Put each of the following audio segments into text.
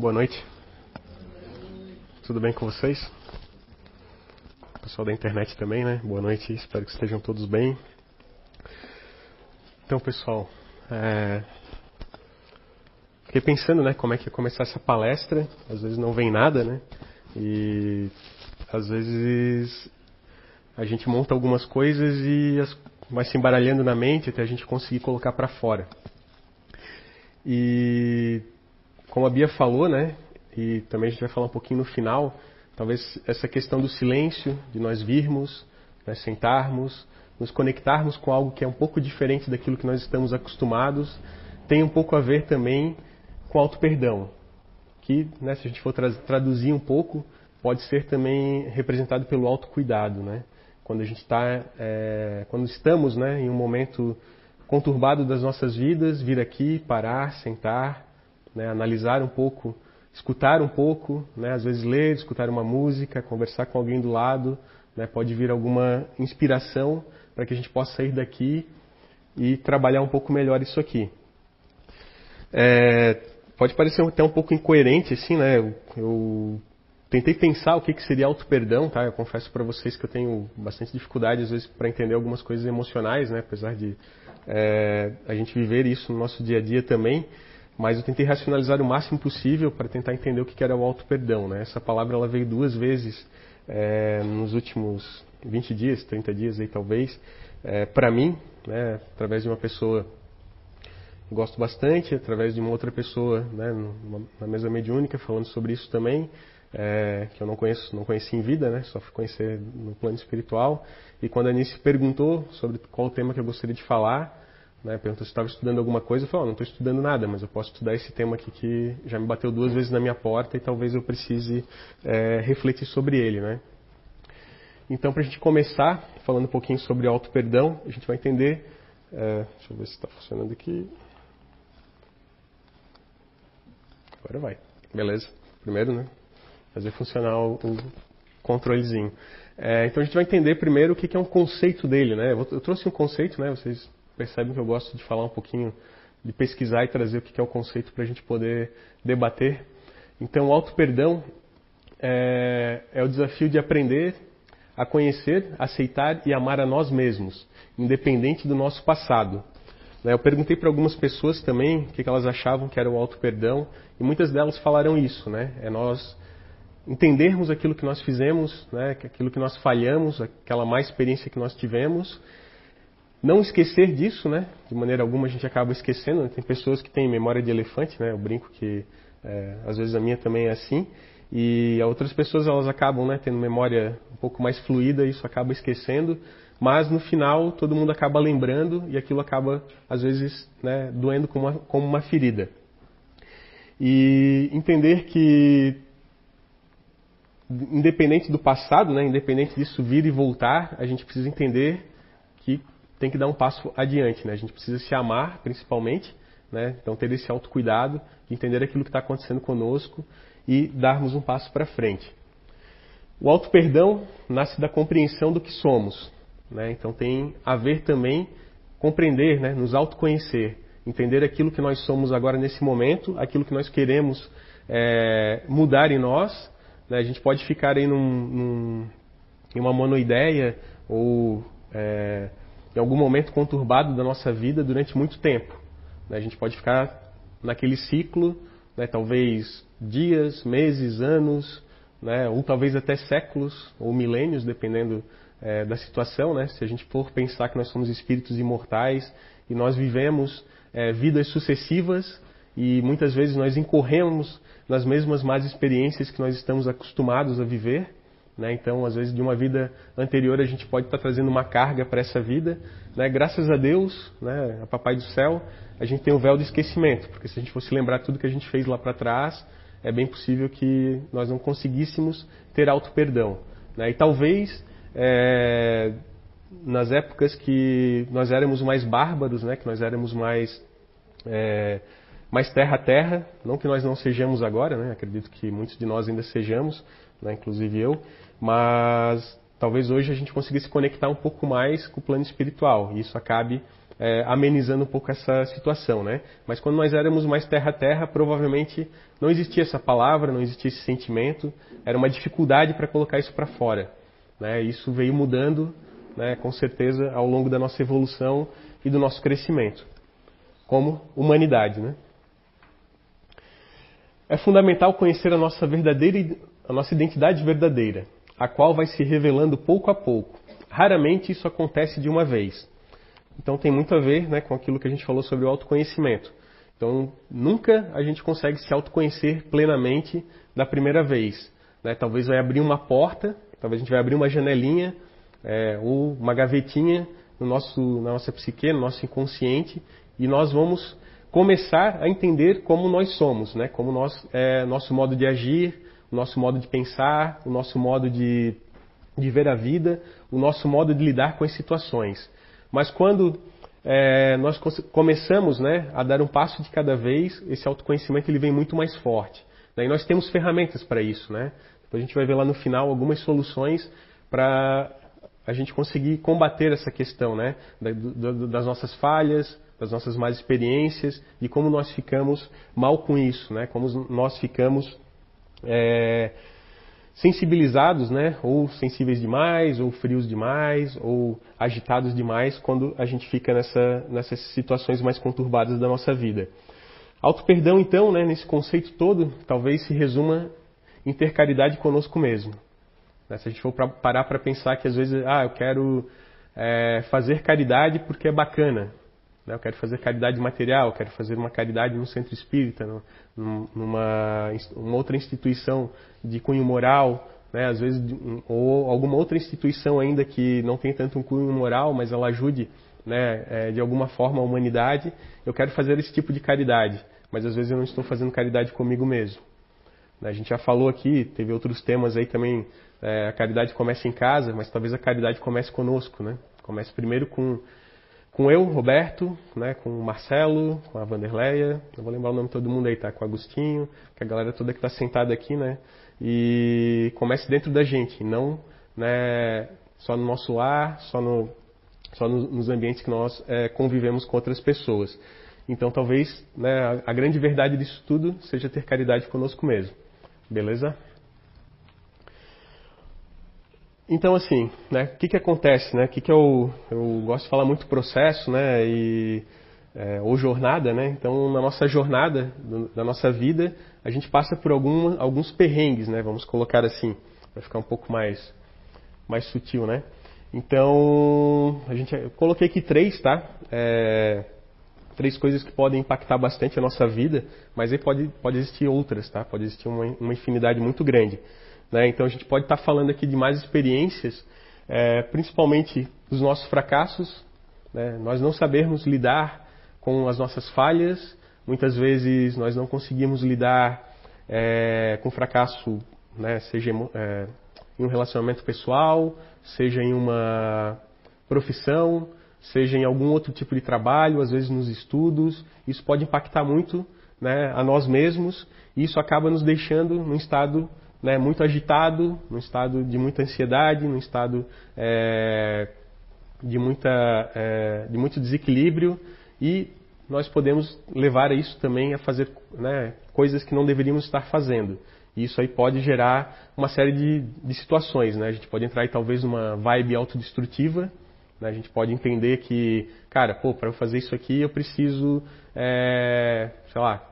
Boa noite. Tudo bem com vocês? Pessoal da internet também, né? Boa noite, espero que estejam todos bem. Então, pessoal, é... fiquei pensando, né, como é que ia começar essa palestra. Às vezes não vem nada, né? E às vezes a gente monta algumas coisas e as... vai se embaralhando na mente até a gente conseguir colocar para fora. E como a Bia falou, né? E também a gente vai falar um pouquinho no final, talvez essa questão do silêncio, de nós virmos, né, sentarmos, nos conectarmos com algo que é um pouco diferente daquilo que nós estamos acostumados, tem um pouco a ver também com auto-perdão, que, né, se a gente for tra traduzir um pouco, pode ser também representado pelo autocuidado, né? Quando a gente está, é, quando estamos, né, em um momento conturbado das nossas vidas, vir aqui, parar, sentar, né, analisar um pouco, escutar um pouco, né, às vezes ler, escutar uma música, conversar com alguém do lado, né, pode vir alguma inspiração para que a gente possa sair daqui e trabalhar um pouco melhor isso aqui. É, pode parecer até um pouco incoerente, assim, né? Eu, eu tentei pensar o que, que seria auto-perdão, tá? Eu confesso para vocês que eu tenho bastante dificuldade, às vezes, para entender algumas coisas emocionais, né? Apesar de é, a gente viver isso no nosso dia a dia também mas eu tentei racionalizar o máximo possível para tentar entender o que era o auto-perdão. Né? Essa palavra ela veio duas vezes é, nos últimos 20 dias, 30 dias aí talvez, é, para mim, né, através de uma pessoa que gosto bastante, através de uma outra pessoa né, numa, na mesa mediúnica falando sobre isso também, é, que eu não conheço, não conheci em vida, né, só fui conhecer no plano espiritual. E quando a Anice perguntou sobre qual o tema que eu gostaria de falar, né, perguntou se estava estudando alguma coisa, eu falei, oh, não estou estudando nada, mas eu posso estudar esse tema aqui que já me bateu duas vezes na minha porta e talvez eu precise é, refletir sobre ele, né? Então, para a gente começar falando um pouquinho sobre auto-perdão, a gente vai entender... É, deixa eu ver se está funcionando aqui. Agora vai. Beleza. Primeiro, né? Fazer funcionar o, controlezinho. É, então, a gente vai entender primeiro o que, que é um conceito dele, né? Eu, eu trouxe um conceito, né? Vocês percebem que eu gosto de falar um pouquinho, de pesquisar e trazer o que é o conceito para a gente poder debater. Então, o auto-perdão é, é o desafio de aprender a conhecer, aceitar e amar a nós mesmos, independente do nosso passado. Né, eu perguntei para algumas pessoas também o que elas achavam que era o auto-perdão, e muitas delas falaram isso, né? É nós entendermos aquilo que nós fizemos, né? aquilo que nós falhamos, aquela má experiência que nós tivemos, não esquecer disso, né? De maneira alguma a gente acaba esquecendo. Né? Tem pessoas que têm memória de elefante, né? Eu brinco que é, às vezes a minha também é assim. E outras pessoas elas acabam né, tendo memória um pouco mais fluida isso acaba esquecendo. Mas no final todo mundo acaba lembrando e aquilo acaba às vezes né, doendo como uma, como uma ferida. E entender que independente do passado, né, independente disso vir e voltar, a gente precisa entender tem que dar um passo adiante, né? A gente precisa se amar, principalmente, né? Então ter esse autocuidado, entender aquilo que está acontecendo conosco e darmos um passo para frente. O auto-perdão nasce da compreensão do que somos, né? Então tem a ver também compreender, né? Nos autoconhecer, entender aquilo que nós somos agora nesse momento, aquilo que nós queremos é, mudar em nós. Né? A gente pode ficar aí num, num, em uma monoideia ou é, em algum momento conturbado da nossa vida durante muito tempo. Né? A gente pode ficar naquele ciclo, né, talvez dias, meses, anos, né, ou talvez até séculos ou milênios, dependendo é, da situação. Né? Se a gente for pensar que nós somos espíritos imortais e nós vivemos é, vidas sucessivas e muitas vezes nós incorremos nas mesmas más experiências que nós estamos acostumados a viver, né? Então, às vezes, de uma vida anterior, a gente pode estar trazendo uma carga para essa vida. Né? Graças a Deus, né, a Papai do Céu, a gente tem o véu do esquecimento, porque se a gente fosse lembrar tudo que a gente fez lá para trás, é bem possível que nós não conseguíssemos ter auto-perdão. Né? E talvez, é, nas épocas que nós éramos mais bárbaros, né, que nós éramos mais, é, terra a terra, não que nós não sejamos agora, né, acredito que muitos de nós ainda sejamos, né, inclusive eu, mas talvez hoje a gente consiga se conectar um pouco mais com o plano espiritual e isso acabe é, amenizando um pouco essa situação, né? Mas quando nós éramos mais terra a terra, provavelmente não existia essa palavra, não existia esse sentimento, era uma dificuldade para colocar isso para fora. Né? Isso veio mudando, né, com certeza, ao longo da nossa evolução e do nosso crescimento, como humanidade, né? É fundamental conhecer a nossa verdadeira, a nossa identidade verdadeira, a qual vai se revelando pouco a pouco. Raramente isso acontece de uma vez. Então tem muito a ver né, com aquilo que a gente falou sobre o autoconhecimento. Então nunca a gente consegue se autoconhecer plenamente da primeira vez. Né? Talvez vai abrir uma porta, talvez a gente vai abrir uma janelinha é, ou uma gavetinha no nosso, na nossa psique, no nosso inconsciente, e nós vamos começar a entender como nós somos, né? como nós, é, nosso modo de agir, o nosso modo de pensar, o nosso modo de, de ver a vida, o nosso modo de lidar com as situações. Mas quando é, nós começamos né, a dar um passo de cada vez, esse autoconhecimento ele vem muito mais forte. Daí nós temos ferramentas para isso. Né? Depois a gente vai ver lá no final algumas soluções para a gente conseguir combater essa questão né, das nossas falhas, das nossas más experiências, de como nós ficamos mal com isso, né, como nós ficamos é, sensibilizados, né? Ou sensíveis demais, ou frios demais, ou agitados demais quando a gente fica nessa, nessas situações mais conturbadas da nossa vida. Auto-perdão, então, né, nesse conceito todo, talvez se resuma em ter caridade conosco mesmo. Né, se a gente for pra, parar para pensar que às vezes, ah, eu quero é, fazer caridade porque é bacana. Né, eu quero fazer caridade material, quero fazer uma caridade no centro espírita, numa uma outra instituição de cunho moral, né, às vezes, ou alguma outra instituição ainda que não tem tanto um cunho moral, mas ela ajude né, é, de alguma forma a humanidade, eu quero fazer esse tipo de caridade, mas às vezes eu não estou fazendo caridade comigo mesmo. Né, a gente já falou aqui, teve outros temas aí também, é, a caridade começa em casa, mas talvez a caridade comece conosco, né? Comece primeiro com com eu, Roberto, né, com o Marcelo, com a Vanderleia, eu vou lembrar o nome de todo mundo aí, tá? Com o Agostinho, com a galera toda que está sentada aqui, né? E comece dentro da gente, não né, só no nosso lar, só, no, só nos ambientes que nós é, convivemos com outras pessoas. Então, talvez né, a grande verdade disso tudo seja ter caridade conosco mesmo. Beleza? Então, assim, né, o que, que acontece, né? O que, que eu, eu gosto de falar muito processo, né? E, é, ou jornada, né? Então, na nossa jornada, da nossa vida, a gente passa por algum, alguns perrengues, né? Vamos colocar assim, para ficar um pouco mais, mais sutil, né? Então, a gente, eu coloquei aqui três, tá? É, três coisas que podem impactar bastante a nossa vida, mas aí pode, pode existir outras, tá? Pode existir uma, uma infinidade muito grande. Né? Então a gente pode estar falando aqui de mais experiências, é, principalmente dos nossos fracassos, né? nós não sabermos lidar com as nossas falhas, muitas vezes nós não conseguimos lidar é, com fracasso, né? seja é, em um relacionamento pessoal, seja em uma profissão, seja em algum outro tipo de trabalho, às vezes nos estudos. Isso pode impactar muito né, a nós mesmos e isso acaba nos deixando num estado né, muito agitado, num estado de muita ansiedade, num estado é, de, muita, é, de muito desequilíbrio e nós podemos levar isso também a fazer né, coisas que não deveríamos estar fazendo. E isso aí pode gerar uma série de, de situações. Né? A gente pode entrar aí talvez numa vibe autodestrutiva. Né? A gente pode entender que, cara, pô, para eu fazer isso aqui eu preciso, é, sei lá,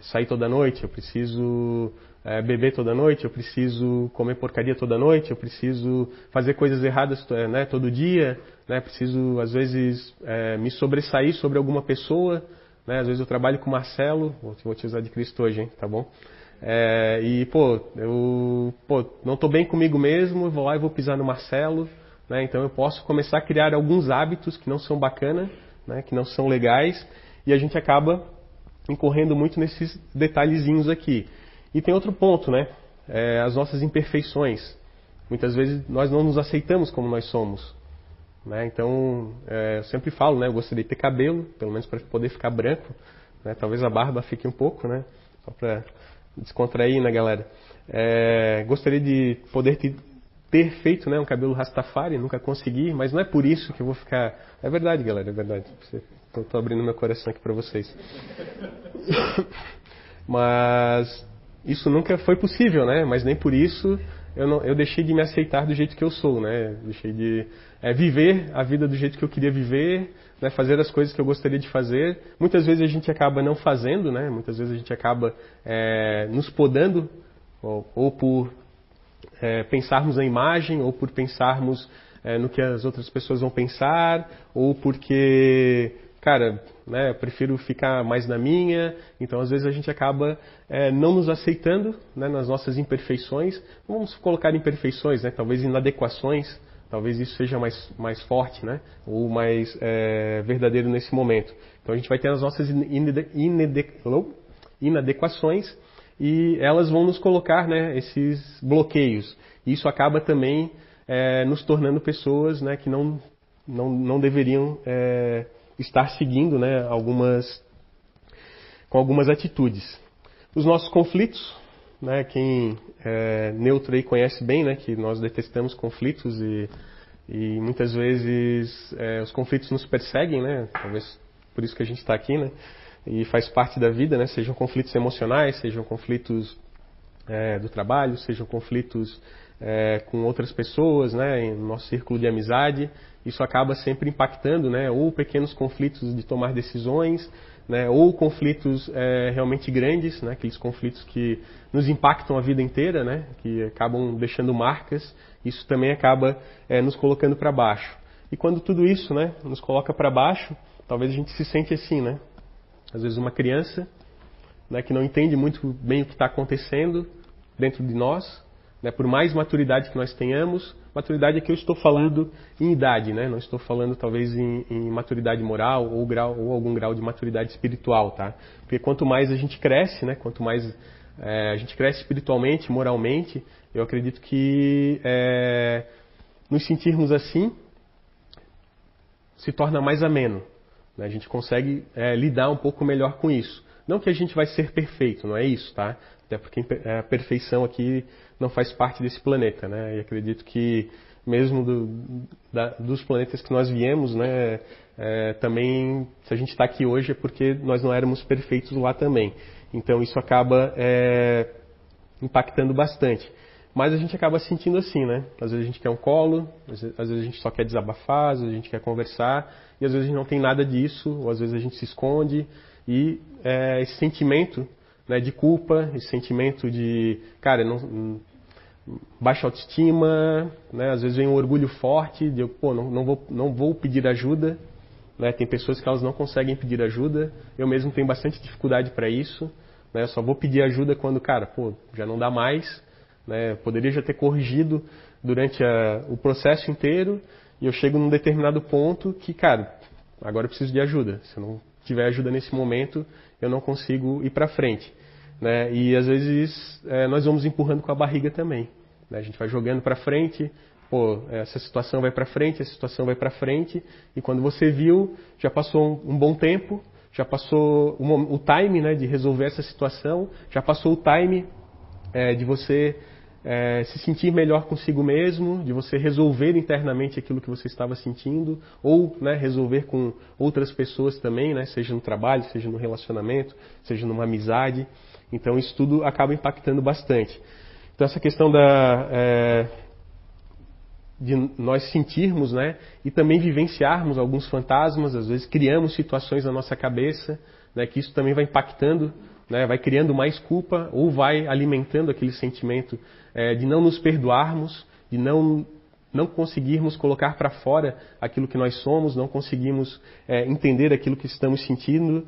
sair toda noite, eu preciso é, beber toda noite, eu preciso comer porcaria toda noite, eu preciso fazer coisas erradas é, né, todo dia, né, preciso às vezes é, me sobressair sobre alguma pessoa, né, às vezes eu trabalho com o Marcelo, vou, te usar de Cristo hoje, hein, tá bom? É, e pô, eu pô, não estou bem comigo mesmo, vou lá e vou pisar no Marcelo, né, então eu posso começar a criar alguns hábitos que não são bacanas, né, que não são legais, e a gente acaba incorrendo muito nesses detalhezinhos aqui. E tem outro ponto, né? É, as nossas imperfeições. Muitas vezes nós não nos aceitamos como nós somos. Né? Então, é, eu sempre falo, né? Eu gostaria de ter cabelo, pelo menos para poder ficar branco. Né? Talvez a barba fique um pouco, né? Só para descontrair, né, galera? É, gostaria de poder ter, ter feito né, um cabelo rastafari, nunca consegui, mas não é por isso que eu vou ficar. É verdade, galera, é verdade. Estou abrindo meu coração aqui para vocês. mas isso nunca foi possível, né? Mas nem por isso eu, não, eu deixei de me aceitar do jeito que eu sou, né? Deixei de é, viver a vida do jeito que eu queria viver, né? fazer as coisas que eu gostaria de fazer. Muitas vezes a gente acaba não fazendo, né? Muitas vezes a gente acaba é, nos podando, ou, ou por é, pensarmos na imagem, ou por pensarmos é, no que as outras pessoas vão pensar, ou porque, cara, né, prefiro ficar mais na minha. Então, às vezes, a gente acaba é, não nos aceitando né, nas nossas imperfeições. Vamos colocar imperfeições, né, talvez inadequações. Talvez isso seja mais, mais forte, né? Ou mais é, verdadeiro nesse momento. Então a gente vai ter as nossas inadequações e elas vão nos colocar né, esses bloqueios. Isso acaba também é, nos tornando pessoas né, que não, não, não deveriam é, estar seguindo né, algumas, com algumas atitudes. Os nossos conflitos, né, quem é neutro aí conhece bem, né, que nós detestamos conflitos e, e muitas vezes é, os conflitos nos perseguem, né, talvez por isso que a gente está aqui, né, e faz parte da vida, né? Sejam conflitos emocionais, sejam conflitos é, do trabalho, sejam conflitos é, com outras pessoas, né? Em nosso círculo de amizade, isso acaba sempre impactando, né? Ou pequenos conflitos de tomar decisões, né? Ou conflitos é, realmente grandes, né? Aqueles conflitos que nos impactam a vida inteira, né? Que acabam deixando marcas. Isso também acaba é, nos colocando para baixo. E quando tudo isso, né? Nos coloca para baixo, talvez a gente se sente assim, né? às vezes uma criança, né, que não entende muito bem o que está acontecendo dentro de nós, né, por mais maturidade que nós tenhamos, maturidade é que eu estou falando em idade, né, não estou falando talvez em, em maturidade moral ou, grau, ou algum grau de maturidade espiritual, tá? Porque quanto mais a gente cresce, né, quanto mais é, a gente cresce espiritualmente, moralmente, eu acredito que é, nos sentirmos assim se torna mais ameno, né? A gente consegue é, lidar um pouco melhor com isso. Não que a gente vai ser perfeito, não é isso, tá? Até porque a perfeição aqui não faz parte desse planeta, né? E acredito que mesmo do, da, dos planetas que nós viemos, né? É, também, se a gente está aqui hoje é porque nós não éramos perfeitos lá também. Então isso acaba é, impactando bastante. Mas a gente acaba sentindo assim, né? Às vezes a gente quer um colo, às vezes a gente só quer desabafar, às vezes a gente quer conversar, e às vezes a gente não tem nada disso, ou às vezes a gente se esconde, e é, esse sentimento né, de culpa, esse sentimento de, cara, não, baixa autoestima, né, às vezes vem um orgulho forte de, pô, não, não, vou, não vou pedir ajuda, né, tem pessoas que elas não conseguem pedir ajuda, eu mesmo tenho bastante dificuldade para isso, né, só vou pedir ajuda quando, cara, pô, já não dá mais, né, poderia já ter corrigido durante a, o processo inteiro, e eu chego num determinado ponto que, cara, agora eu preciso de ajuda. Se eu não tiver ajuda nesse momento, eu não consigo ir para frente. Né? E às vezes é, nós vamos empurrando com a barriga também. Né? A gente vai jogando para frente, pô, essa situação vai para frente, essa situação vai para frente, e quando você viu, já passou um, um bom tempo, já passou o, o time né, de resolver essa situação, já passou o time é, de você é, se sentir melhor consigo mesmo, de você resolver internamente aquilo que você estava sentindo, ou né, resolver com outras pessoas também, né, seja no trabalho, seja no relacionamento, seja numa amizade. Então isso tudo acaba impactando bastante. Então essa questão da, é, de nós sentirmos né, e também vivenciarmos alguns fantasmas, às vezes criamos situações na nossa cabeça, né, que isso também vai impactando né, vai criando mais culpa ou vai alimentando aquele sentimento é, de não nos perdoarmos, de não, não conseguirmos colocar para fora aquilo que nós somos, não conseguimos é, entender aquilo que estamos sentindo.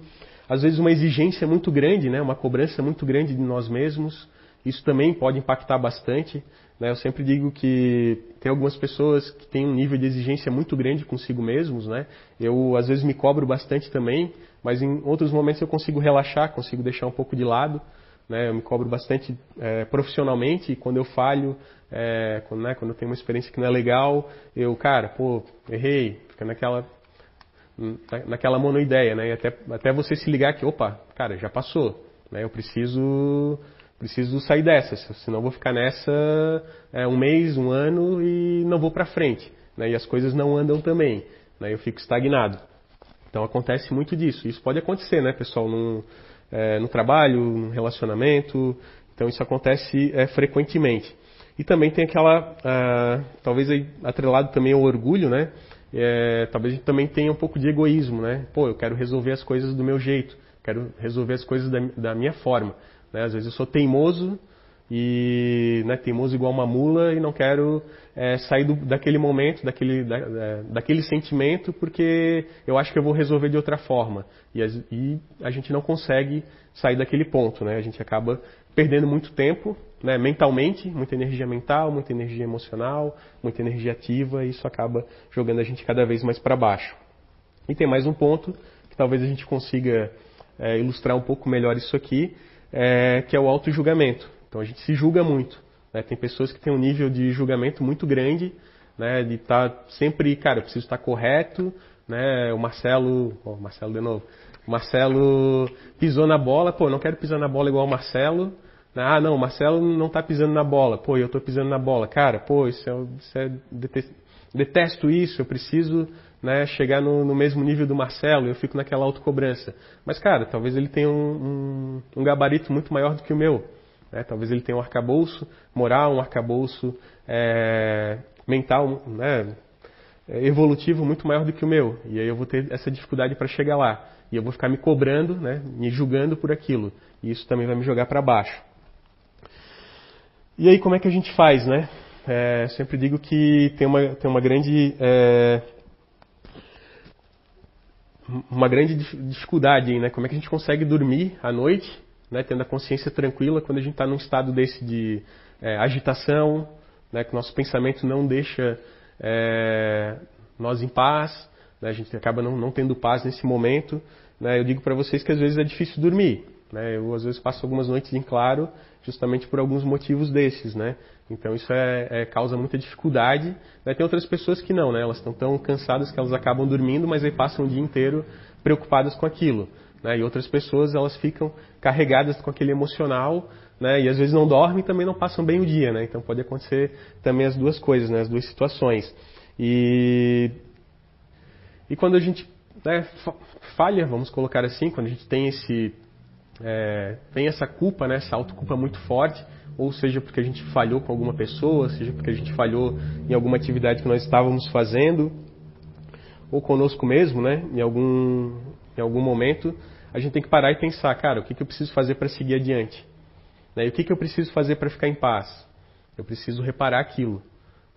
Às vezes, uma exigência muito grande, né, uma cobrança muito grande de nós mesmos, isso também pode impactar bastante. Né? Eu sempre digo que tem algumas pessoas que têm um nível de exigência muito grande consigo mesmos. Né? Eu, às vezes, me cobro bastante também mas em outros momentos eu consigo relaxar, consigo deixar um pouco de lado. Né? Eu me cobro bastante é, profissionalmente e quando eu falho, é, quando, né, quando eu tenho uma experiência que não é legal, eu, cara, pô, errei, fica naquela naquela monoideia, né? E até, até você se ligar que, opa, cara, já passou, né? Eu preciso preciso sair dessa, senão vou ficar nessa é, um mês, um ano e não vou para frente. Né? E as coisas não andam também. Né? Eu fico estagnado. Então acontece muito disso. Isso pode acontecer, né, pessoal, no, é, no trabalho, no relacionamento. Então isso acontece é, frequentemente. E também tem aquela, ah, talvez aí, atrelado também ao orgulho, né? É, talvez a gente também tenha um pouco de egoísmo, né? Pô, eu quero resolver as coisas do meu jeito, quero resolver as coisas da, da minha forma. Né? Às vezes eu sou teimoso e né, teimoso igual uma mula e não quero é, sair do, daquele momento, daquele, da, é, daquele sentimento, porque eu acho que eu vou resolver de outra forma. E, e, a gente não consegue sair daquele ponto, né? A gente acaba perdendo muito tempo, né, mentalmente, muita energia mental, muita energia emocional, muita energia ativa, e isso acaba jogando a gente cada vez mais para baixo. E tem mais um ponto que talvez a gente consiga é, ilustrar um pouco melhor isso aqui, é, que é o auto-julgamento. Então a gente se julga muito. Né? Tem pessoas que têm um nível de julgamento muito grande, né? de estar tá sempre, cara, eu preciso estar correto, né? O Marcelo, oh, Marcelo de novo, Marcelo pisou na bola, pô, não quero pisar na bola igual o Marcelo. Ah, não, o Marcelo não está pisando na bola, pô, eu estou pisando na bola. Cara, pô, isso é, isso é detesto isso, eu preciso né, chegar no, no, mesmo nível do Marcelo, eu fico naquela autocobrança. Mas, cara, talvez ele tenha um, um, um gabarito muito maior do que o meu. Né? Talvez ele tenha um arcabouço moral, um arcabouço é, mental, né, evolutivo muito maior do que o meu. E aí eu vou ter essa dificuldade para chegar lá. E eu vou ficar me cobrando, né, me julgando por aquilo. E isso também vai me jogar para baixo. E aí como é que a gente faz, né? É, sempre digo que tem uma, tem uma grande é, uma grande dificuldade, né? Como é que a gente consegue dormir à noite, né? Tendo a consciência tranquila quando a gente está num estado desse de é, agitação, né? Que nosso pensamento não deixa é, nós em paz, né? A gente acaba não, não tendo paz nesse momento, né? Eu digo para vocês que às vezes é difícil dormir, né? Eu às vezes passo algumas noites em claro justamente por alguns motivos desses, né? Então isso é, é, causa muita dificuldade. Né? Tem outras pessoas que não, né? Elas estão tão cansadas que elas acabam dormindo, mas aí passam o dia inteiro preocupadas com aquilo. Né? E outras pessoas elas ficam carregadas com aquele emocional, né? E às vezes não dormem e também não passam bem o dia, né? Então pode acontecer também as duas coisas, né? As duas situações. E e quando a gente né, falha, vamos colocar assim, quando a gente tem esse é, tem essa culpa, né, essa autoculpa muito forte, ou seja porque a gente falhou com alguma pessoa, seja porque a gente falhou em alguma atividade que nós estávamos fazendo, ou conosco mesmo, né, em algum, em algum momento, a gente tem que parar e pensar, cara, o que, que eu preciso fazer para seguir adiante? Né, e o que, que eu preciso fazer para ficar em paz? Eu preciso reparar aquilo.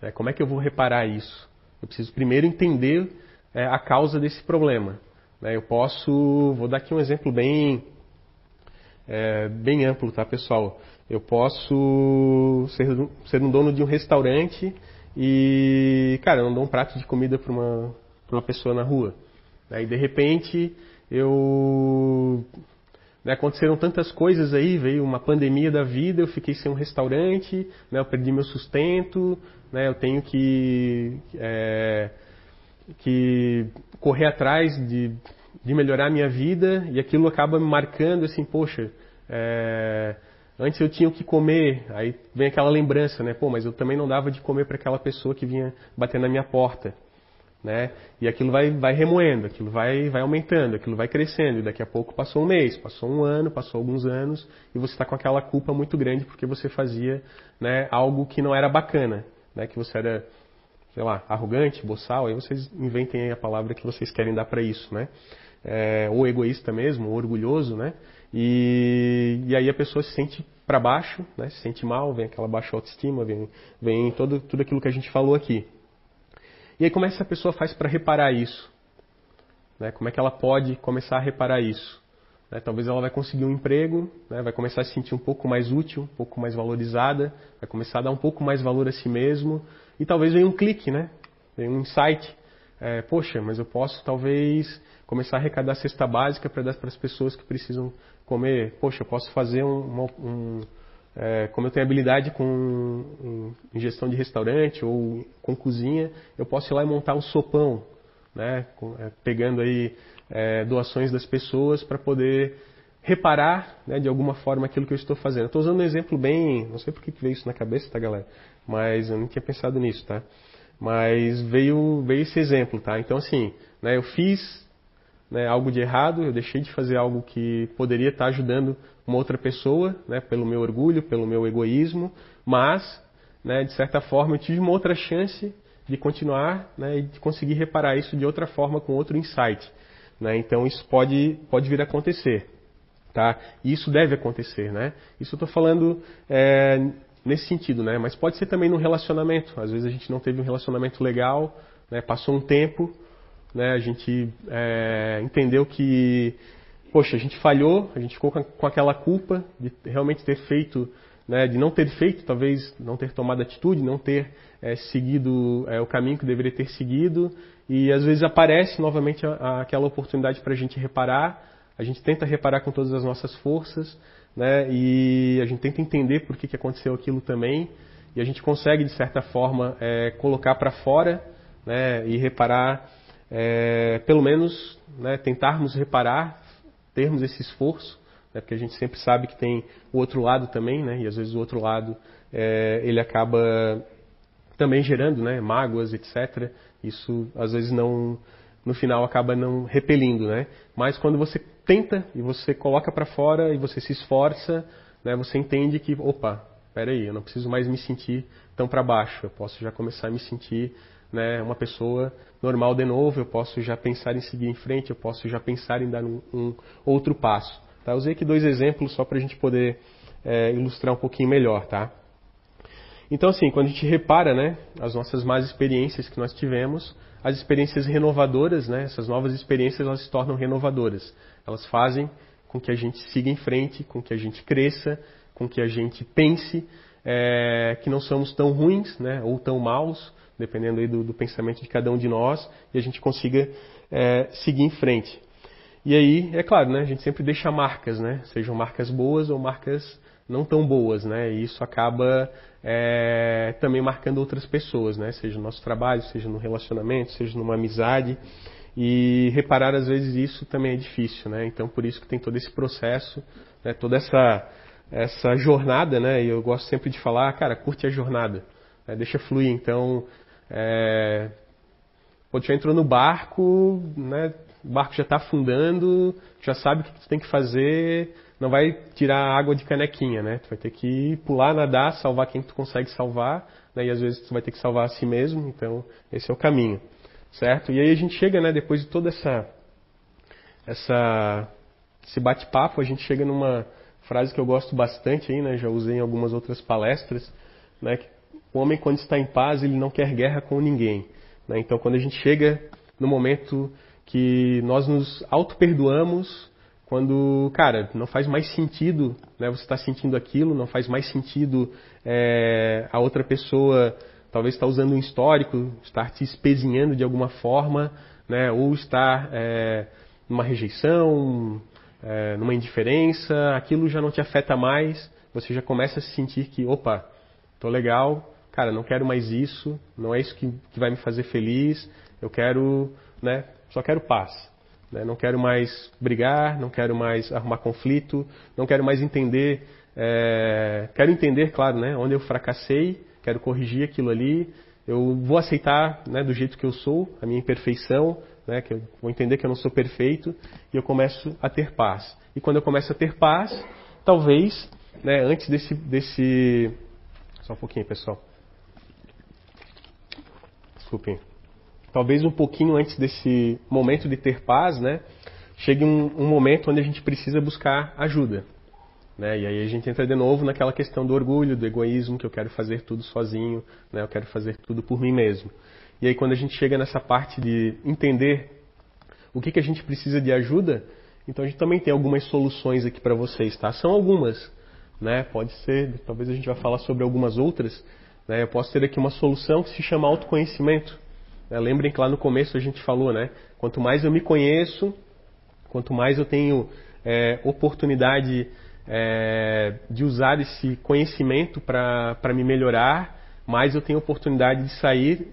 Né, como é que eu vou reparar isso? Eu preciso primeiro entender é, a causa desse problema. Né, eu posso, vou dar aqui um exemplo bem é, bem amplo, tá, pessoal? Eu posso ser, ser um dono de um restaurante e, cara, eu não dou um prato de comida para uma, uma pessoa na rua. Aí, de repente, eu. Né, aconteceram tantas coisas aí, veio uma pandemia da vida, eu fiquei sem um restaurante, né, eu perdi meu sustento, né, eu tenho que, é, que correr atrás de de melhorar a minha vida e aquilo acaba me marcando assim, poxa, é, antes eu tinha o que comer, aí vem aquela lembrança, né? Pô, mas eu também não dava de comer para aquela pessoa que vinha bater na minha porta, né? E aquilo vai, vai remoendo, aquilo vai, vai aumentando, aquilo vai crescendo e daqui a pouco passou um mês, passou um ano, passou alguns anos e você está com aquela culpa muito grande porque você fazia, né, algo que não era bacana, né? Que você era sei lá, arrogante, boçal, aí vocês inventem aí a palavra que vocês querem dar para isso, né? é, ou egoísta mesmo, ou orgulhoso, né? E, e aí a pessoa se sente para baixo, né? Se sente mal, vem aquela baixa autoestima, vem, vem todo, tudo aquilo que a gente falou aqui. E aí como é que essa pessoa faz para reparar isso? Né? Como é que ela pode começar a reparar isso? Né? Talvez ela vai conseguir um emprego, né? vai começar a se sentir um pouco mais útil, um pouco mais valorizada, vai começar a dar um pouco mais valor a si mesmo, e talvez venha um clique, né? Venha um insight. É, Poxa, mas eu posso talvez começar a arrecadar cesta básica para dar para as pessoas que precisam comer. Poxa, eu posso fazer um, um é, como eu tenho habilidade com um, gestão de restaurante ou com cozinha, eu posso ir lá e montar um sopão, né, com, é, pegando aí é, doações das pessoas para poder reparar né, de alguma forma aquilo que eu estou fazendo. Estou usando um exemplo bem. Não sei por que veio isso na cabeça, tá, galera? Mas eu não tinha pensado nisso, tá? Mas veio, veio esse exemplo, tá? Então, assim, né, eu fiz né, algo de errado, eu deixei de fazer algo que poderia estar ajudando uma outra pessoa, né, pelo meu orgulho, pelo meu egoísmo, mas, né, de certa forma, eu tive uma outra chance de continuar né, e de conseguir reparar isso de outra forma, com outro insight. Né? Então, isso pode, pode vir a acontecer. Tá? E isso deve acontecer. Né? Isso eu estou falando é, nesse sentido, né? mas pode ser também no relacionamento. Às vezes a gente não teve um relacionamento legal, né? passou um tempo, né? a gente é, entendeu que poxa, a gente falhou, a gente ficou com aquela culpa de realmente ter feito, né, de não ter feito, talvez não ter tomado atitude, não ter é, seguido é, o caminho que deveria ter seguido, e às vezes aparece novamente a, a, aquela oportunidade para a gente reparar, a gente tenta reparar com todas as nossas forças, né, e a gente tenta entender por que, que aconteceu aquilo também, e a gente consegue, de certa forma, é, colocar para fora né, e reparar, é, pelo menos né, tentarmos reparar termos esse esforço, né, porque a gente sempre sabe que tem o outro lado também, né, e às vezes o outro lado é, ele acaba também gerando né, mágoas, etc. Isso às vezes não, no final acaba não repelindo, né? Mas quando você tenta e você coloca para fora e você se esforça, né, você entende que, opa, peraí, eu não preciso mais me sentir tão para baixo, eu posso já começar a me sentir né, uma pessoa normal de novo, eu posso já pensar em seguir em frente, eu posso já pensar em dar um, um outro passo. Tá? Eu usei aqui dois exemplos só para a gente poder é, ilustrar um pouquinho melhor, tá? Então, assim, quando a gente repara, né, as nossas más experiências que nós tivemos, as experiências renovadoras, né, essas novas experiências, elas se tornam renovadoras. Elas fazem com que a gente siga em frente, com que a gente cresça, com que a gente pense é, que não somos tão ruins, né, ou tão maus, dependendo aí do, do, pensamento de cada um de nós, e a gente consiga é, seguir em frente. E aí, é claro, né, a gente sempre deixa marcas, né, sejam marcas boas ou marcas não tão boas, né, e isso acaba é, também marcando outras pessoas, né, seja no nosso trabalho, seja no relacionamento, seja numa amizade, e reparar às vezes isso também é difícil, né, então por isso que tem todo esse processo, né, toda essa, essa jornada, né, e eu gosto sempre de falar, cara, curte a jornada, né, deixa fluir, então é, quando já entrou no barco, né, o barco já está afundando, já sabe o que você tem que fazer, não vai tirar água de canequinha, né? Tu vai ter que pular, nadar, salvar quem tu consegue salvar, né? E às vezes tu vai ter que salvar a si mesmo, então esse é o caminho, certo? E aí a gente chega, né, depois de toda essa essa esse bate-papo, a gente chega numa frase que eu gosto bastante aí, né? Já usei em algumas outras palestras, né? O homem, quando está em paz, ele não quer guerra com ninguém. Né? Então, quando a gente chega no momento que nós nos auto-perdoamos, quando, cara, não faz mais sentido né, você estar tá sentindo aquilo, não faz mais sentido é, a outra pessoa talvez estar tá usando um histórico, estar te espezinhando de alguma forma, né, ou estar é, numa rejeição, é, numa indiferença, aquilo já não te afeta mais, você já começa a sentir que, opa, tô legal, cara, não quero mais isso, não é isso que, que vai me fazer feliz, eu quero, né, só quero paz. Né, não quero mais brigar, não quero mais arrumar conflito, não quero mais entender, é, quero entender, claro, né, onde eu fracassei, quero corrigir aquilo ali, eu vou aceitar né, do jeito que eu sou, a minha imperfeição, né, que eu vou entender que eu não sou perfeito, e eu começo a ter paz. E quando eu começo a ter paz, talvez, né, antes desse, desse... Só um pouquinho, pessoal desculpem, talvez um pouquinho antes desse momento de ter paz, né, chegue um, um momento onde a gente precisa buscar ajuda. Né? E aí a gente entra de novo naquela questão do orgulho, do egoísmo, que eu quero fazer tudo sozinho, né? eu quero fazer tudo por mim mesmo. E aí quando a gente chega nessa parte de entender o que, que a gente precisa de ajuda, então a gente também tem algumas soluções aqui para vocês, tá? São algumas, né? Pode ser, talvez a gente vai falar sobre algumas outras, né? Eu posso ter aqui uma solução que se chama autoconhecimento. Né? Lembrem que lá no começo a gente falou, né? Quanto mais eu me conheço, quanto mais eu tenho é, oportunidade é, de usar esse conhecimento para me melhorar, mais eu tenho oportunidade de sair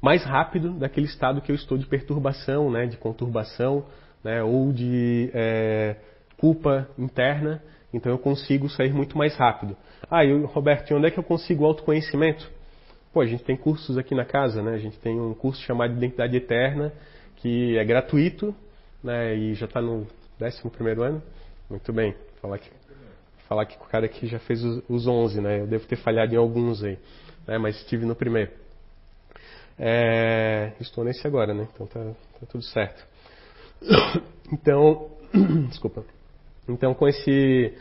mais rápido daquele estado que eu estou de perturbação, né? De conturbação, né? Ou de é, culpa interna, então eu consigo sair muito mais rápido. Ah, e Roberto, onde é que eu consigo autoconhecimento? Pô, a gente tem cursos aqui na casa, né? A gente tem um curso chamado Identidade Eterna, que é gratuito, né? E já está no 11 primeiro ano. Muito bem. Falar que, falar que o cara aqui já fez os, os 11, né? Eu devo ter falhado em alguns aí, né? Mas estive no primeiro. É, estou nesse agora, né? Então tá, tá tudo certo. Então, desculpa. Então com esse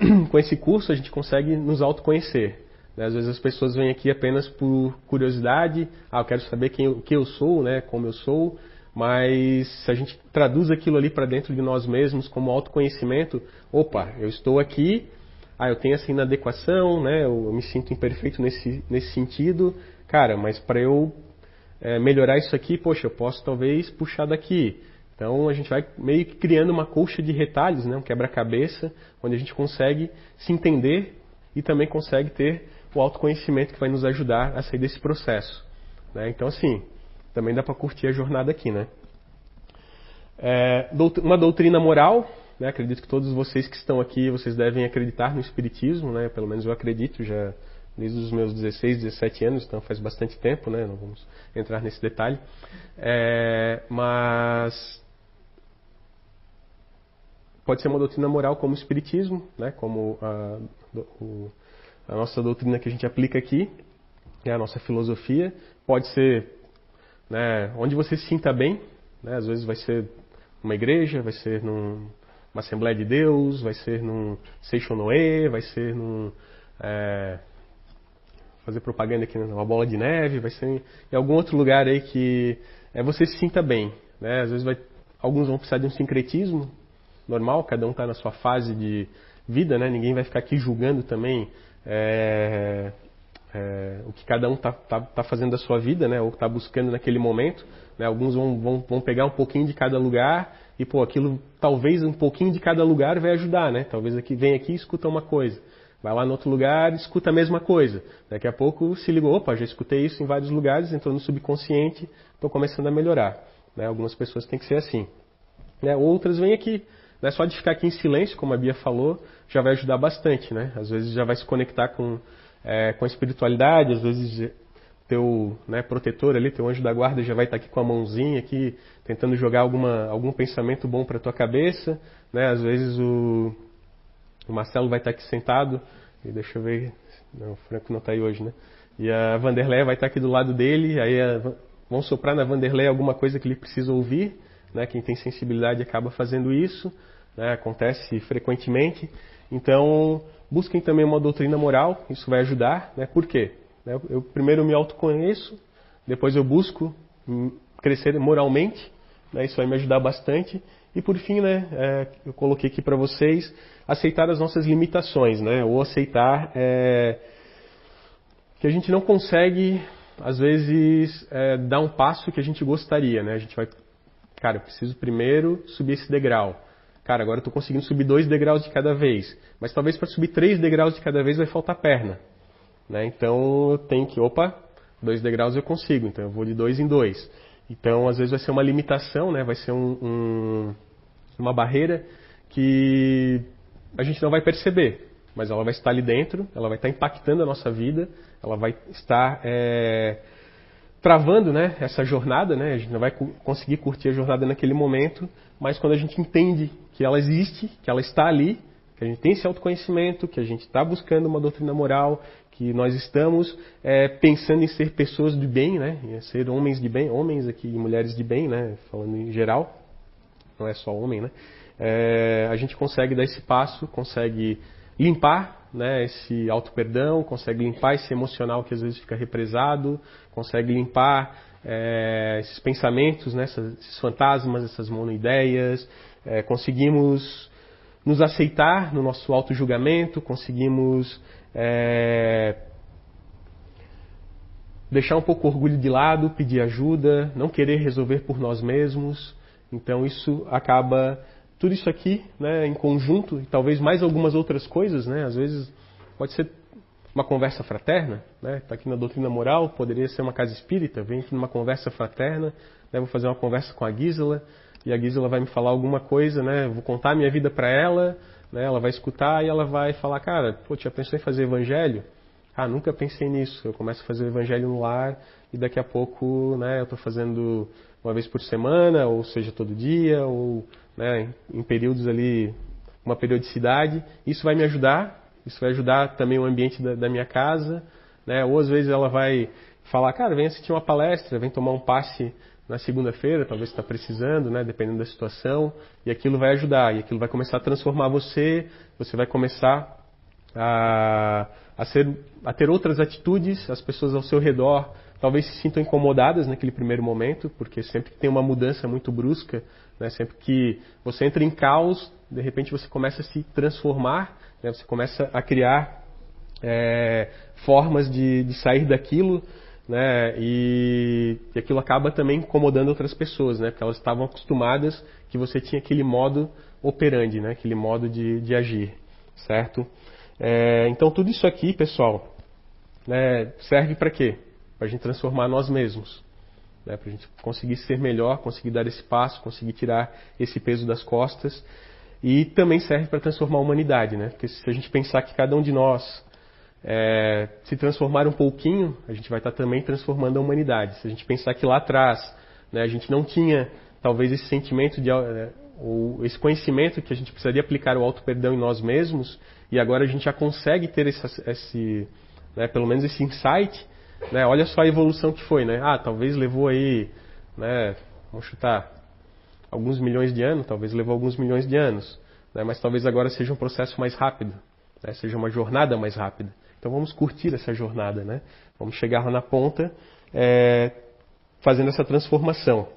com esse curso a gente consegue nos autoconhecer. Né? Às vezes as pessoas vêm aqui apenas por curiosidade, ah, eu quero saber quem eu, quem eu sou, né? Como eu sou. Mas se a gente traduz aquilo ali para dentro de nós mesmos como autoconhecimento, opa, eu estou aqui, ah, eu tenho essa inadequação, né? Eu, me sinto imperfeito nesse, nesse sentido, cara, mas para eu é, melhorar isso aqui, poxa, eu posso talvez puxar daqui. Então a gente vai meio que criando uma colcha de retalhos, né? um quebra-cabeça, onde a gente consegue se entender e também consegue ter o autoconhecimento que vai nos ajudar a sair desse processo. Né? Então, assim, também dá para curtir a jornada aqui, né? É, uma doutrina moral, né? acredito que todos vocês que estão aqui, vocês devem acreditar no Espiritismo, né? pelo menos eu acredito, já desde os meus 16, 17 anos, então faz bastante tempo, né? não vamos entrar nesse detalhe. É, mas pode ser uma doutrina moral como o Espiritismo, né? como a, o, a nossa doutrina que a gente aplica aqui, é a nossa filosofia. Pode ser né, onde você se sinta bem, né? às vezes vai ser uma igreja, vai ser numa Assembleia de Deus, vai ser num Seixonoe, vai ser num. É, fazer propaganda aqui numa bola de neve, vai ser em algum outro lugar aí que é, você se sinta bem. Né? Às vezes vai, alguns vão precisar de um sincretismo normal, cada um está na sua fase de vida, né? ninguém vai ficar aqui julgando também é, é, o que cada um está tá, tá fazendo da sua vida, né? ou está buscando naquele momento. Né? Alguns vão, vão, vão pegar um pouquinho de cada lugar e, pô, aquilo, talvez um pouquinho de cada lugar vai ajudar, né? Talvez aqui, vem aqui e escuta uma coisa. Vai lá no outro lugar e escuta a mesma coisa. Daqui a pouco se ligou, opa, já escutei isso em vários lugares, entrou no subconsciente, estou começando a melhorar. Né? Algumas pessoas têm que ser assim. Né? Outras vêm aqui. Né? Só de ficar aqui em silêncio, como a Bia falou, já vai ajudar bastante. Né? Às vezes já vai se conectar com, é, com a espiritualidade, às vezes teu né, protetor ali, teu anjo da guarda já vai estar aqui com a mãozinha aqui, tentando jogar alguma, algum pensamento bom para tua cabeça. Né? Às vezes o, o Marcelo vai estar aqui sentado, e deixa eu ver, não, o Franco não está aí hoje, né? E a Vanderlei vai estar aqui do lado dele, aí a, vão soprar na Vanderlei alguma coisa que ele precisa ouvir, né? Quem tem sensibilidade acaba fazendo isso, né? acontece frequentemente. Então, busquem também uma doutrina moral, isso vai ajudar, né? Por quê? Né? Eu primeiro me autoconheço, depois eu busco crescer moralmente, né? isso vai me ajudar bastante. E por fim, né, é, eu coloquei aqui para vocês aceitar as nossas limitações, né, ou aceitar é, que a gente não consegue, às vezes, é, dar um passo que a gente gostaria, né? A gente vai, cara, eu preciso primeiro subir esse degrau. Cara, agora eu estou conseguindo subir dois degraus de cada vez, mas talvez para subir três degraus de cada vez vai faltar perna, né? Então eu tenho que, opa, dois degraus eu consigo, então eu vou de dois em dois. Então, às vezes vai ser uma limitação, né? vai ser um, um, uma barreira que a gente não vai perceber, mas ela vai estar ali dentro, ela vai estar impactando a nossa vida, ela vai estar é, travando né, essa jornada, né? a gente não vai conseguir curtir a jornada naquele momento, mas quando a gente entende que ela existe, que ela está ali, que a gente tem esse autoconhecimento, que a gente está buscando uma doutrina moral, que nós estamos é, pensando em ser pessoas de bem, né? Em ser homens de bem, homens aqui e mulheres de bem, né? Falando em geral não é só homem, né? É, a gente consegue dar esse passo, consegue limpar né, esse auto-perdão, consegue limpar esse emocional que às vezes fica represado, consegue limpar é, esses pensamentos, né, esses fantasmas, essas monoideias, é, conseguimos nos aceitar no nosso auto-julgamento, conseguimos é, deixar um pouco o orgulho de lado, pedir ajuda, não querer resolver por nós mesmos, então isso acaba tudo isso aqui, né, em conjunto e talvez mais algumas outras coisas, né? Às vezes pode ser uma conversa fraterna, né? Está aqui na doutrina moral, poderia ser uma casa espírita, vem aqui numa conversa fraterna, né? vou fazer uma conversa com a Gisela, e a Gisela vai me falar alguma coisa, né? Vou contar a minha vida para ela, né? Ela vai escutar e ela vai falar, cara, pô, já pensou em fazer evangelho? Ah, nunca pensei nisso. Eu começo a fazer evangelho no lar e daqui a pouco, né, eu estou fazendo uma vez por semana, ou seja, todo dia, ou né, em períodos ali, uma periodicidade. Isso vai me ajudar, isso vai ajudar também o ambiente da, da minha casa, né? Ou às vezes ela vai falar, cara, vem assistir uma palestra, vem tomar um passe na segunda-feira, talvez está precisando, né, dependendo da situação, e aquilo vai ajudar, e aquilo vai começar a transformar você, você vai começar a, a, ser, a ter outras atitudes, as pessoas ao seu redor talvez se sintam incomodadas naquele primeiro momento, porque sempre que tem uma mudança muito brusca, né, sempre que você entra em caos, de repente você começa a se transformar, né, você começa a criar é, formas de, de, sair daquilo, né, e, e, aquilo acaba também incomodando outras pessoas, né, porque elas estavam acostumadas que você tinha aquele modo operandi, né, aquele modo de, de agir, certo? É, então tudo isso aqui, pessoal, né, serve para quê? Para a gente transformar nós mesmos, né, para a gente conseguir ser melhor, conseguir dar esse passo, conseguir tirar esse peso das costas e também serve para transformar a humanidade, né? Porque se a gente pensar que cada um de nós é, se transformar um pouquinho, a gente vai estar também transformando a humanidade. Se a gente pensar que lá atrás né, a gente não tinha talvez esse sentimento de é, ou esse conhecimento que a gente precisaria aplicar o auto perdão em nós mesmos e agora a gente já consegue ter esse, esse né, pelo menos esse insight, né, olha só a evolução que foi, né? Ah, talvez levou aí, né, vamos chutar alguns milhões de anos, talvez levou alguns milhões de anos, né, mas talvez agora seja um processo mais rápido, né, seja uma jornada mais rápida. Então vamos curtir essa jornada, né? Vamos chegar lá na ponta, é, fazendo essa transformação,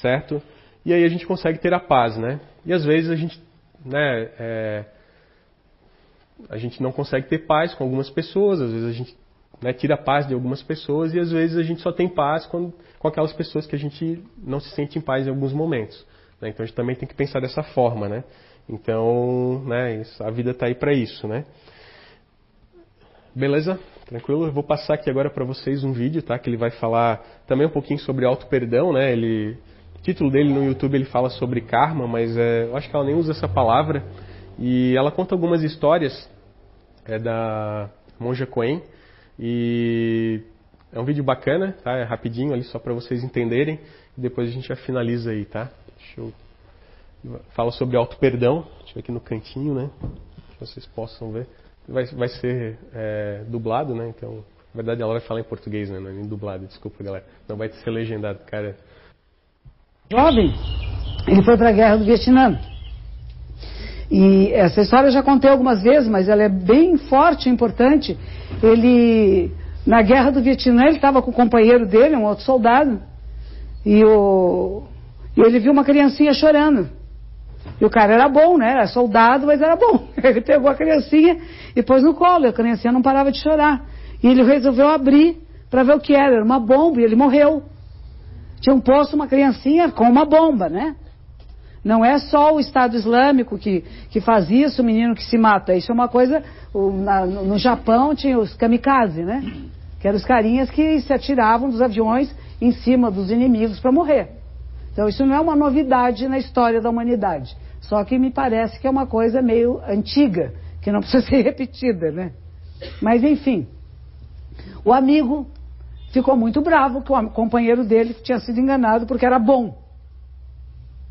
certo? E aí a gente consegue ter a paz, né? E às vezes a gente, né, é, a gente não consegue ter paz com algumas pessoas, às vezes a gente né, tira a paz de algumas pessoas e às vezes a gente só tem paz com, com aquelas pessoas que a gente não se sente em paz em alguns momentos. Né? Então a gente também tem que pensar dessa forma, né? Então, né, a vida está aí para isso, né? Beleza? Tranquilo? Eu vou passar aqui agora para vocês um vídeo, tá? Que ele vai falar também um pouquinho sobre auto-perdão, né? Ele, o título dele no YouTube ele fala sobre karma, mas é, eu acho que ela nem usa essa palavra. E ela conta algumas histórias é da Monja Coen. E é um vídeo bacana, tá? É rapidinho ali só para vocês entenderem. E depois a gente já finaliza aí, tá? Deixa eu... Fala sobre auto-perdão. Deixa eu ver aqui no cantinho, né? Que vocês possam ver. Vai, vai ser é, dublado, né? Então, na verdade ela vai falar em português, né? Não é nem dublado, desculpa galera. Não vai ser legendado, cara. Jovem, ele foi para a guerra do Vietnã. E essa história eu já contei algumas vezes, mas ela é bem forte e importante. Ele, na guerra do Vietnã, ele estava com o companheiro dele, um outro soldado, e, o, e ele viu uma criancinha chorando. E o cara era bom, né? Era soldado, mas era bom. Ele pegou a criancinha e pôs no colo. E a criancinha não parava de chorar. E ele resolveu abrir para ver o que era. Era uma bomba e ele morreu. Tinham posto uma criancinha com uma bomba, né? Não é só o Estado Islâmico que, que faz isso, o menino que se mata. Isso é uma coisa. O, na, no Japão tinha os kamikaze, né? Que eram os carinhas que se atiravam dos aviões em cima dos inimigos para morrer. Então isso não é uma novidade na história da humanidade. Só que me parece que é uma coisa meio antiga, que não precisa ser repetida, né? Mas enfim, o amigo ficou muito bravo que o companheiro dele tinha sido enganado porque era bom.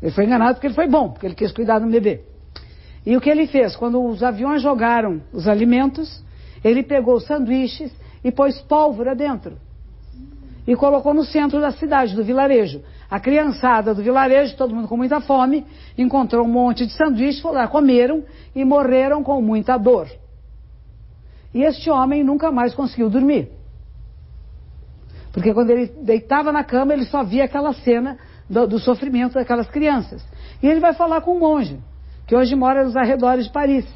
Ele foi enganado porque ele foi bom, porque ele quis cuidar do bebê. E o que ele fez? Quando os aviões jogaram os alimentos, ele pegou sanduíches e pôs pólvora dentro. E colocou no centro da cidade, do vilarejo. A criançada do vilarejo, todo mundo com muita fome, encontrou um monte de sanduíches, foram lá, comeram e morreram com muita dor. E este homem nunca mais conseguiu dormir. Porque quando ele deitava na cama, ele só via aquela cena do, do, sofrimento daquelas crianças. E ele vai falar com um monge, que hoje mora nos arredores de Paris.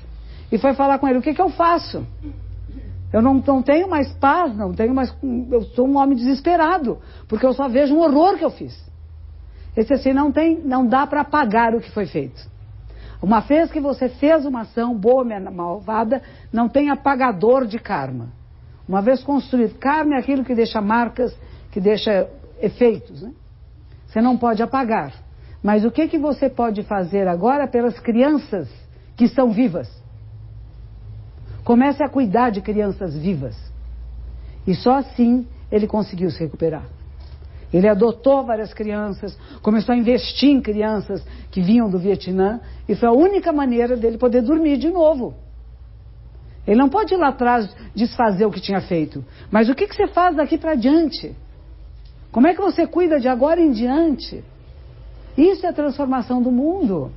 E foi falar com ele: o que, que eu faço? Eu não, não tenho mais paz, não tenho mais. Eu sou um homem desesperado, porque eu só vejo um horror que eu fiz. Ele disse assim: não, tem, não dá para apagar o que foi feito. Uma vez que você fez uma ação boa, malvada, não tem apagador de karma. Uma vez construído, karma é aquilo que deixa marcas, que deixa efeitos. Né? Você não pode apagar. Mas o que, que você pode fazer agora pelas crianças que estão vivas? Comece a cuidar de crianças vivas. E só assim ele conseguiu se recuperar. Ele adotou várias crianças, começou a investir em crianças que vinham do Vietnã, e foi a única maneira dele poder dormir de novo. Ele não pode ir lá atrás desfazer o que tinha feito. Mas o que, que você faz daqui para diante? Como é que você cuida de agora em diante? Isso é a transformação do mundo.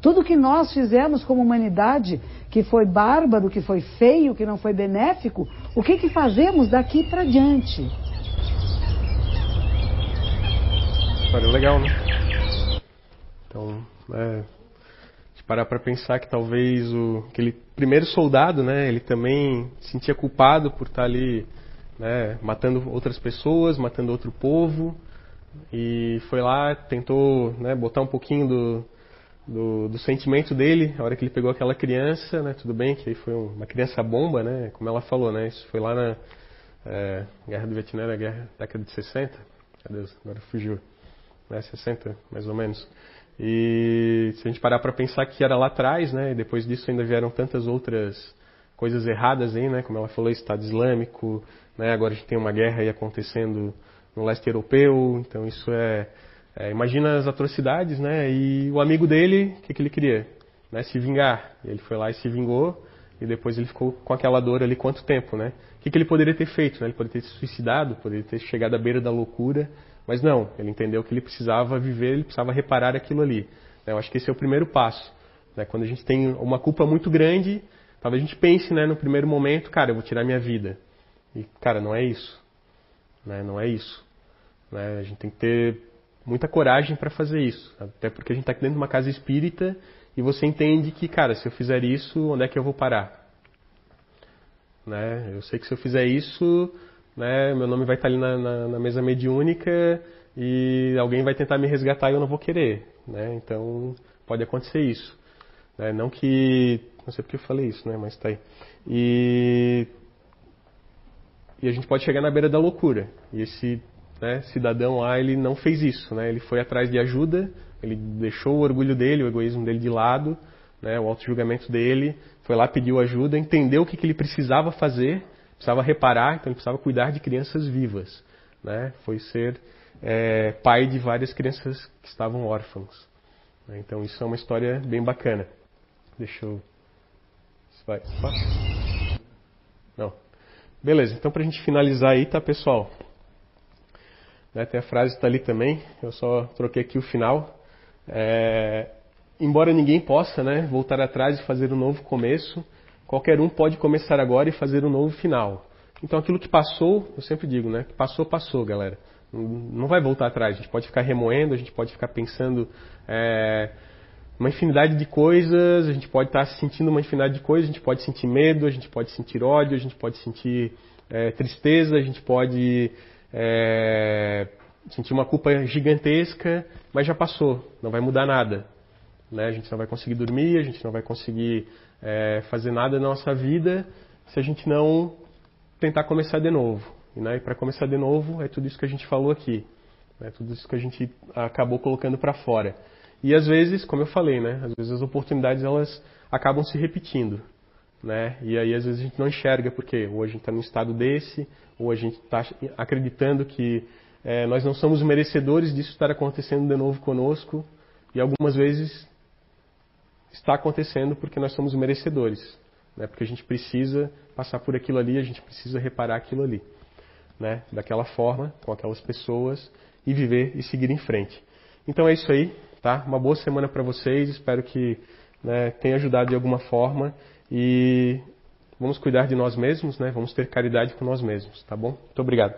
Tudo que nós fizemos como humanidade, que foi bárbaro, que foi feio, que não foi benéfico, o que, que fazemos daqui para diante? História legal, né? Então, é, parar para pensar que talvez o aquele primeiro soldado, né, ele também se sentia culpado por estar ali, né, matando outras pessoas, matando outro povo, e foi lá, tentou, né, botar um pouquinho do, do, do, sentimento dele, a hora que ele pegou aquela criança, né, tudo bem que aí foi uma criança bomba, né, como ela falou, né, isso foi lá na é, Guerra do Vietnã, na guerra década de 60, meu Deus, agora fugiu, né, 60 mais ou menos. E se a gente parar para pensar que era lá atrás, né, e depois disso ainda vieram tantas outras coisas erradas aí, né, como ela falou, Estado Islâmico, né, agora a gente tem uma guerra aí acontecendo no leste europeu, então isso é, é imagina as atrocidades, né, e o amigo dele, o que, que ele queria? Né, se vingar. Ele foi lá e se vingou, e depois ele ficou com aquela dor ali quanto tempo, né? O que, que ele poderia ter feito? Né? Ele poderia ter se suicidado, poderia ter chegado à beira da loucura, mas não, ele entendeu que ele precisava viver, ele precisava reparar aquilo ali. Né? Eu acho que esse é o primeiro passo. Né? Quando a gente tem uma culpa muito grande, talvez a gente pense né, no primeiro momento, cara, eu vou tirar minha vida. E, cara, não é isso. Né? Não é isso. A gente tem que ter muita coragem para fazer isso. Até porque a gente está aqui dentro de uma casa espírita e você entende que, cara, se eu fizer isso, onde é que eu vou parar? Eu sei que se eu fizer isso, né, meu nome vai estar ali na, na, na, mesa mediúnica e alguém vai tentar me resgatar e eu não vou querer. Né? Então, pode acontecer isso. Né? Não que. Não sei porque eu falei isso, né? mas está aí. E, e a gente pode chegar na beira da loucura. E esse né, cidadão lá, ele não fez isso. Né? Ele foi atrás de ajuda, ele deixou o orgulho dele, o egoísmo dele de lado, né, o auto-julgamento dele, foi lá, pediu ajuda, entendeu o que, que ele precisava fazer precisava reparar, então ele precisava cuidar de crianças vivas. Né? Foi ser é, pai de várias crianças que estavam órfãos. Né? Então isso é uma história bem bacana. Deixa eu. Vai. Não. Beleza, então para a gente finalizar aí, tá pessoal? Né, tem a frase está ali também, eu só troquei aqui o final. É, embora ninguém possa né, voltar atrás e fazer um novo começo, Qualquer um pode começar agora e fazer um novo final. Então aquilo que passou, eu sempre digo, né? Que passou, passou, galera. Não vai voltar atrás. A gente pode ficar remoendo, a gente pode ficar pensando é, uma infinidade de coisas, a gente pode estar sentindo uma infinidade de coisas, a gente pode sentir medo, a gente pode sentir ódio, a gente pode sentir é, tristeza, a gente pode é, sentir uma culpa gigantesca, mas já passou, não vai mudar nada. Né? A gente não vai conseguir dormir, a gente não vai conseguir é, fazer nada na nossa vida se a gente não tentar começar de novo. Né? E para começar de novo é tudo isso que a gente falou aqui, é tudo isso que a gente acabou colocando para fora. E às vezes, como eu falei, né? às vezes as oportunidades elas acabam se repetindo. Né? E aí às vezes a gente não enxerga porque ou a gente está num estado desse, ou a gente está acreditando que é, nós não somos merecedores disso estar acontecendo de novo conosco. E algumas vezes está acontecendo porque nós somos merecedores. Né? Porque a gente precisa passar por aquilo ali, a gente precisa reparar aquilo ali. Né? Daquela forma, com aquelas pessoas, e viver e seguir em frente. Então é isso aí, tá? Uma boa semana para vocês, espero que né, tenha ajudado de alguma forma e vamos cuidar de nós mesmos, né? Vamos ter caridade com nós mesmos, tá bom? Muito obrigado.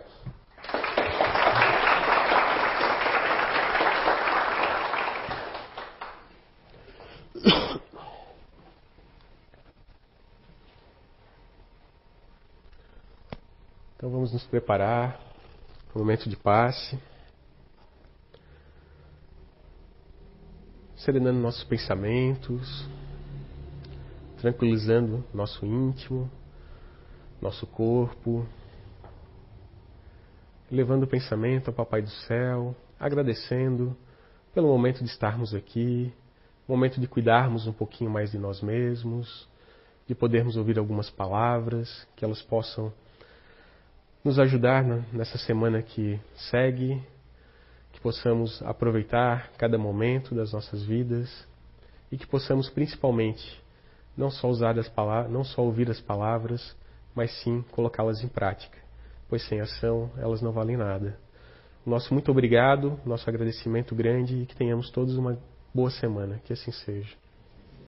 Nos preparar para o momento de passe. Serenando nossos pensamentos, tranquilizando nosso íntimo, nosso corpo, levando o pensamento ao Papai do Céu, agradecendo pelo momento de estarmos aqui, momento de cuidarmos um pouquinho mais de nós mesmos, de podermos ouvir algumas palavras, que elas possam nos ajudar nessa semana que segue, que possamos aproveitar cada momento das nossas vidas e que possamos principalmente não só usar as palavras, não só ouvir as palavras, mas sim colocá-las em prática, pois sem ação elas não valem nada. Nosso muito obrigado, nosso agradecimento grande e que tenhamos todos uma boa semana. Que assim seja.